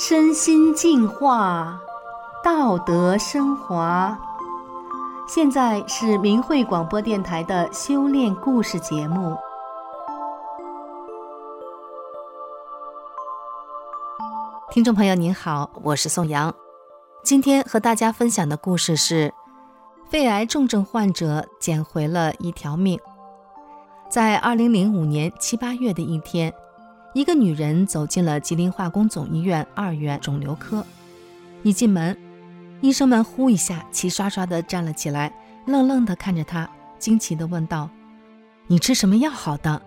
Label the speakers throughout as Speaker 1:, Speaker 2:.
Speaker 1: 身心净化，道德升华。现在是明慧广播电台的修炼故事节目。听众朋友您好，我是宋阳。今天和大家分享的故事是：肺癌重症患者捡回了一条命。在二零零五年七八月的一天，一个女人走进了吉林化工总医院二院肿瘤科。一进门，医生们呼一下齐刷刷地站了起来，愣愣地看着她，惊奇地问道：“你吃什么药好的？”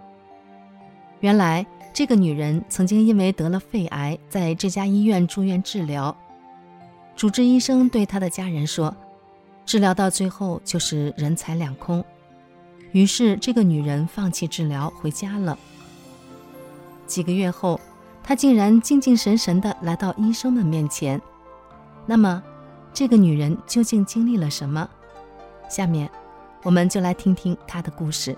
Speaker 1: 原来这个女人曾经因为得了肺癌，在这家医院住院治疗。主治医生对她的家人说：“治疗到最后就是人财两空。”于是，这个女人放弃治疗，回家了。几个月后，她竟然精精神神地来到医生们面前。那么，这个女人究竟经历了什么？下面，我们就来听听她的故事。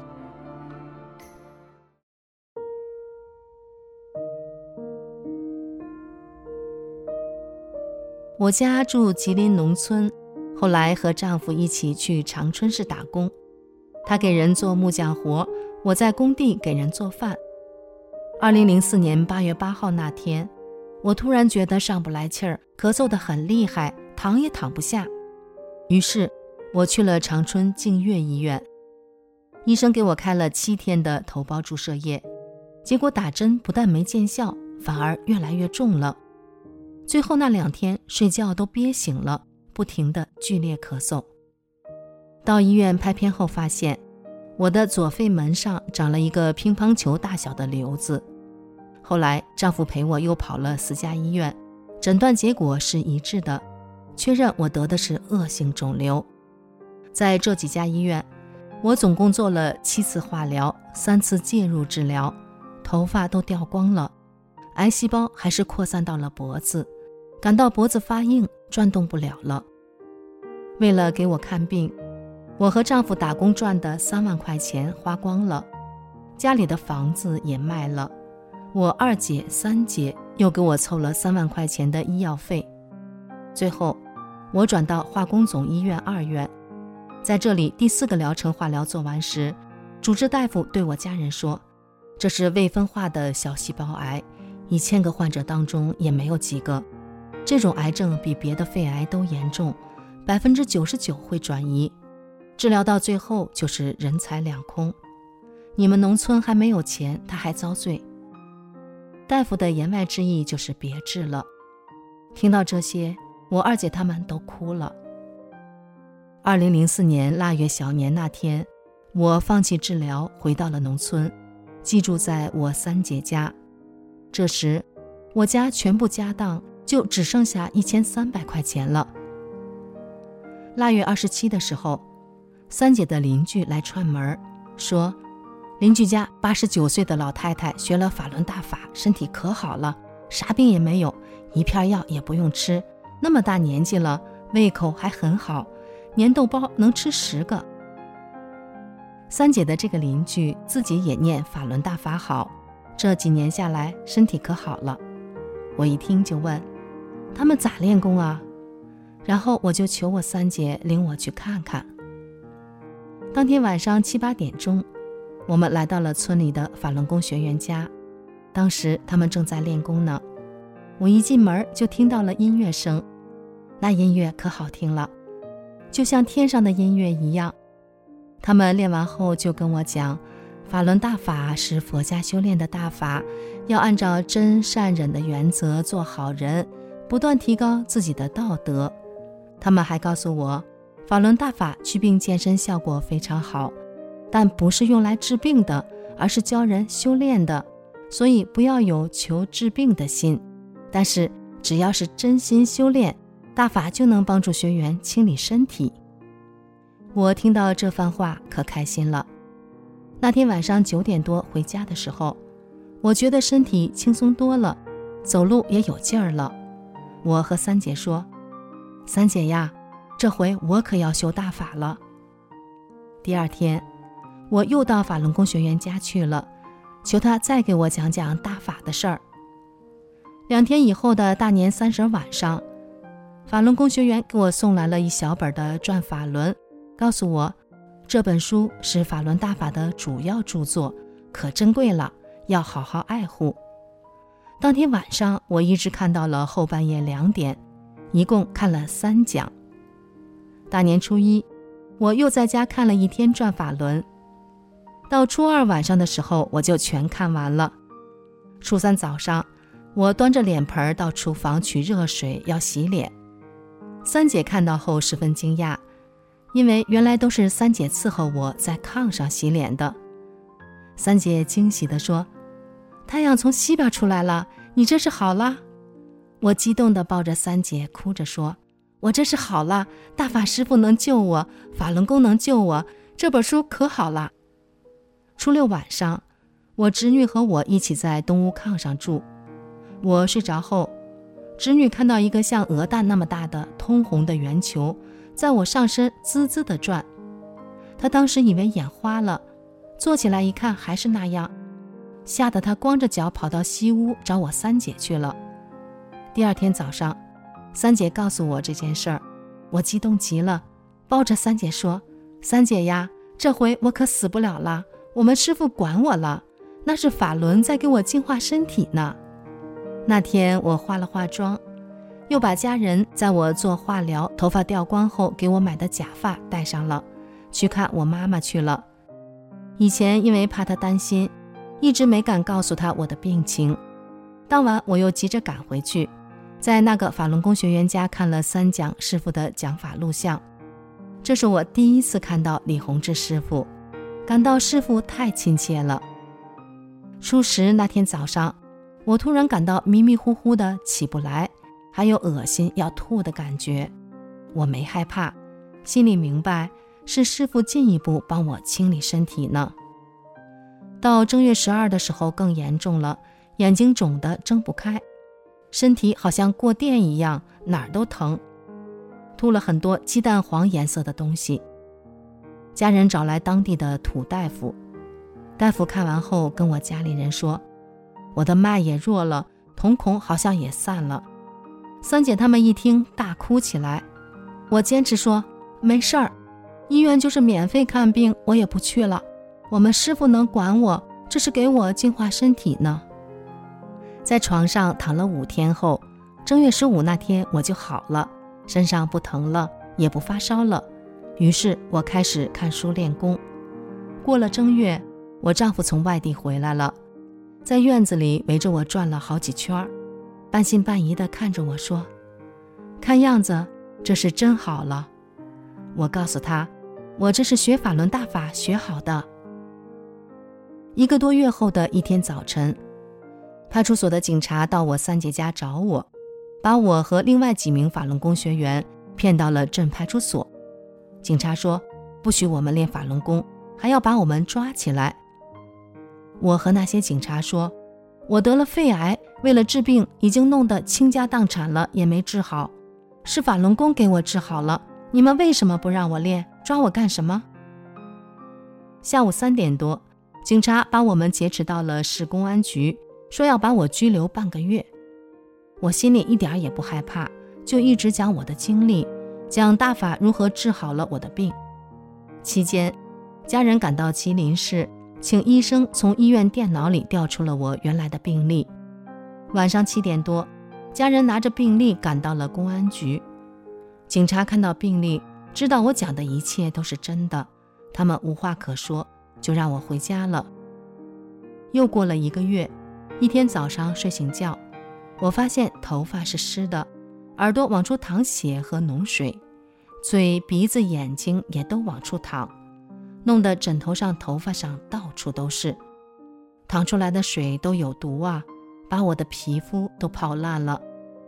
Speaker 1: 我家住吉林农村，后来和丈夫一起去长春市打工。他给人做木匠活，我在工地给人做饭。二零零四年八月八号那天，我突然觉得上不来气儿，咳嗽得很厉害，躺也躺不下。于是，我去了长春净月医院，医生给我开了七天的头孢注射液，结果打针不但没见效，反而越来越重了。最后那两天睡觉都憋醒了，不停地剧烈咳嗽。到医院拍片后，发现我的左肺门上长了一个乒乓球大小的瘤子。后来丈夫陪我又跑了四家医院，诊断结果是一致的，确认我得的是恶性肿瘤。在这几家医院，我总共做了七次化疗，三次介入治疗，头发都掉光了，癌细胞还是扩散到了脖子，感到脖子发硬，转动不了了。为了给我看病。我和丈夫打工赚的三万块钱花光了，家里的房子也卖了，我二姐、三姐又给我凑了三万块钱的医药费。最后，我转到化工总医院二院，在这里第四个疗程化疗做完时，主治大夫对我家人说：“这是未分化的小细胞癌，一千个患者当中也没有几个。这种癌症比别的肺癌都严重，百分之九十九会转移。”治疗到最后就是人财两空，你们农村还没有钱，他还遭罪。大夫的言外之意就是别治了。听到这些，我二姐他们都哭了。二零零四年腊月小年那天，我放弃治疗，回到了农村，寄住在我三姐家。这时，我家全部家当就只剩下一千三百块钱了。腊月二十七的时候。三姐的邻居来串门，说，邻居家八十九岁的老太太学了法轮大法，身体可好了，啥病也没有，一片药也不用吃，那么大年纪了，胃口还很好，粘豆包能吃十个。三姐的这个邻居自己也念法轮大法好，这几年下来身体可好了。我一听就问，他们咋练功啊？然后我就求我三姐领我去看看。当天晚上七八点钟，我们来到了村里的法轮功学员家。当时他们正在练功呢。我一进门就听到了音乐声，那音乐可好听了，就像天上的音乐一样。他们练完后就跟我讲，法轮大法是佛家修炼的大法，要按照真善忍的原则做好人，不断提高自己的道德。他们还告诉我。法轮大法祛病健身效果非常好，但不是用来治病的，而是教人修炼的，所以不要有求治病的心。但是只要是真心修炼，大法就能帮助学员清理身体。我听到这番话可开心了。那天晚上九点多回家的时候，我觉得身体轻松多了，走路也有劲儿了。我和三姐说：“三姐呀。”这回我可要修大法了。第二天，我又到法轮功学员家去了，求他再给我讲讲大法的事儿。两天以后的大年三十晚上，法轮功学员给我送来了一小本的《转法轮》，告诉我这本书是法轮大法的主要著作，可珍贵了，要好好爱护。当天晚上，我一直看到了后半夜两点，一共看了三讲。大年初一，我又在家看了一天《转法轮》，到初二晚上的时候，我就全看完了。初三早上，我端着脸盆到厨房取热水要洗脸。三姐看到后十分惊讶，因为原来都是三姐伺候我在炕上洗脸的。三姐惊喜地说：“太阳从西边出来了，你这是好了。”我激动地抱着三姐，哭着说：“我这是好了，大法师父能救我，法轮功能救我，这本书可好了。”初六晚上。我侄女和我一起在东屋炕上住。我睡着后，侄女看到一个像鹅蛋那么大的通红的圆球在我上身滋滋地转。她当时以为眼花了，坐起来一看还是那样，吓得她光着脚跑到西屋找我三姐去了。第二天早上，三姐告诉我这件事儿，我激动极了，抱着三姐说：“三姐呀，这回我可死不了了，我们师傅管我了。”那是法轮在给我净化身体呢。那天我化了化妆，又把家人在我做化疗、头发掉光后给我买的假发戴上了，去看我妈妈去了。以前因为怕她担心，一直没敢告诉她我的病情。当晚我又急着赶回去，在那个法轮功学员家看了三讲师傅的讲法录像。这是我第一次看到李洪志师傅，感到师傅太亲切了。初十那天早上，我突然感到迷迷糊糊的起不来，还有恶心要吐的感觉。我没害怕，心里明白是师傅进一步帮我清理身体呢。到正月十二的时候更严重了，眼睛肿得睁不开，身体好像过电一样，哪儿都疼，吐了很多鸡蛋黄颜色的东西。家人找来当地的土大夫。大夫看完后跟我家里人说：“我的脉也弱了，瞳孔好像也散了。”三姐他们一听大哭起来。我坚持说：“没事儿，医院就是免费看病，我也不去了。我们师傅能管我，这是给我净化身体呢。”在床上躺了五天后，正月十五那天我就好了，身上不疼了，也不发烧了。于是我开始看书练功。过了正月。我丈夫从外地回来了，在院子里围着我转了好几圈，半信半疑地看着我说：“看样子这是真好了。”我告诉他：“我这是学法轮大法学好的。”一个多月后的一天早晨，派出所的警察到我三姐家找我，把我和另外几名法轮功学员骗到了镇派出所。警察说：“不许我们练法轮功，还要把我们抓起来。”我和那些警察说：“我得了肺癌，为了治病，已经弄得倾家荡产了，也没治好，是法轮功给我治好了。你们为什么不让我练？抓我干什么？”下午三点多，警察把我们劫持到了市公安局，说要把我拘留半个月。我心里一点也不害怕，就一直讲我的经历，讲大法如何治好了我的病。期间，家人赶到吉林市。请医生从医院电脑里调出了我原来的病历。晚上七点多，家人拿着病历赶到了公安局。警察看到病历，知道我讲的一切都是真的，他们无话可说，就让我回家了。又过了一个月，一天早上睡醒觉，我发现头发是湿的，耳朵往出淌血和脓水，嘴、鼻子、眼睛也都往出淌。弄得枕头上、头发上到处都是，淌出来的水都有毒啊！把我的皮肤都泡烂了，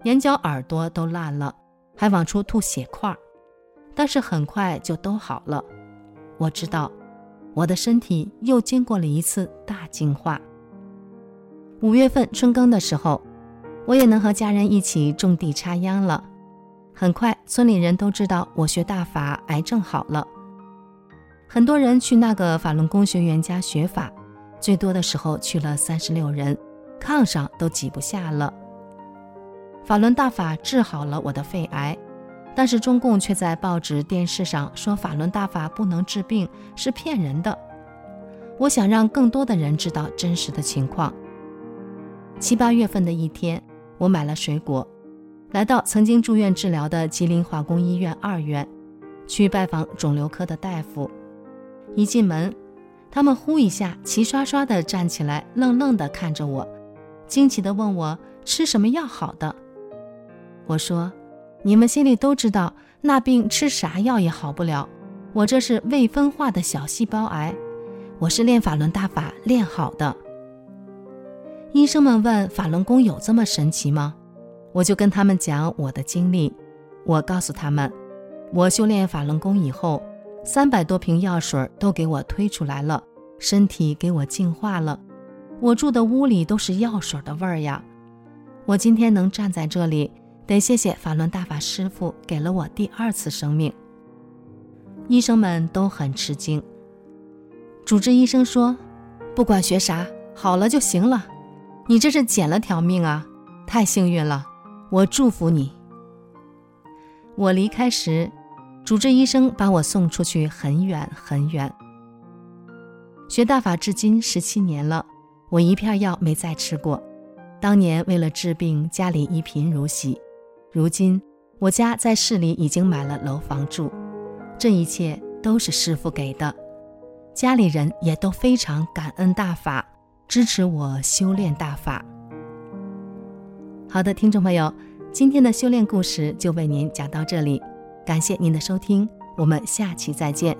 Speaker 1: 眼角、耳朵都烂了，还往出吐血块。但是很快就都好了。我知道，我的身体又经过了一次大净化。五月份春耕的时候，我也能和家人一起种地插秧了。很快，村里人都知道我学大法，癌症好了。很多人去那个法轮功学员家学法，最多的时候去了三十六人，炕上都挤不下了。法轮大法治好了我的肺癌，但是中共却在报纸、电视上说法轮大法不能治病，是骗人的。我想让更多的人知道真实的情况。七八月份的一天，我买了水果，来到曾经住院治疗的吉林化工医院二院，去拜访肿瘤科的大夫。一进门，他们呼一下齐刷刷地站起来，愣愣地看着我，惊奇地问我吃什么药好的。我说：“你们心里都知道，那病吃啥药也好不了。我这是未分化的小细胞癌，我是练法轮大法练好的。”医生们问：“法轮功有这么神奇吗？”我就跟他们讲我的经历。我告诉他们，我修炼法轮功以后，三百多瓶药水都给我推出来了，身体给我净化了。我住的屋里都是药水的味儿呀！我今天能站在这里。得谢谢法轮大法师父给了我第二次生命。医生们都很吃惊。主治医生说：“不管学啥，好了就行了。你这是捡了条命啊，太幸运了！我祝福你。”我离开时，主治医生把我送出去很远很远。学大法至今十七年了，我一片药没再吃过。当年为了治病，家里一贫如洗。如今我家在市里已经买了楼房住，这一切都是师父给的，家里人也都非常感恩大法，支持我修炼大法。好的，听众朋友，今天的修炼故事就为您讲到这里，感谢您的收听，我们下期再见。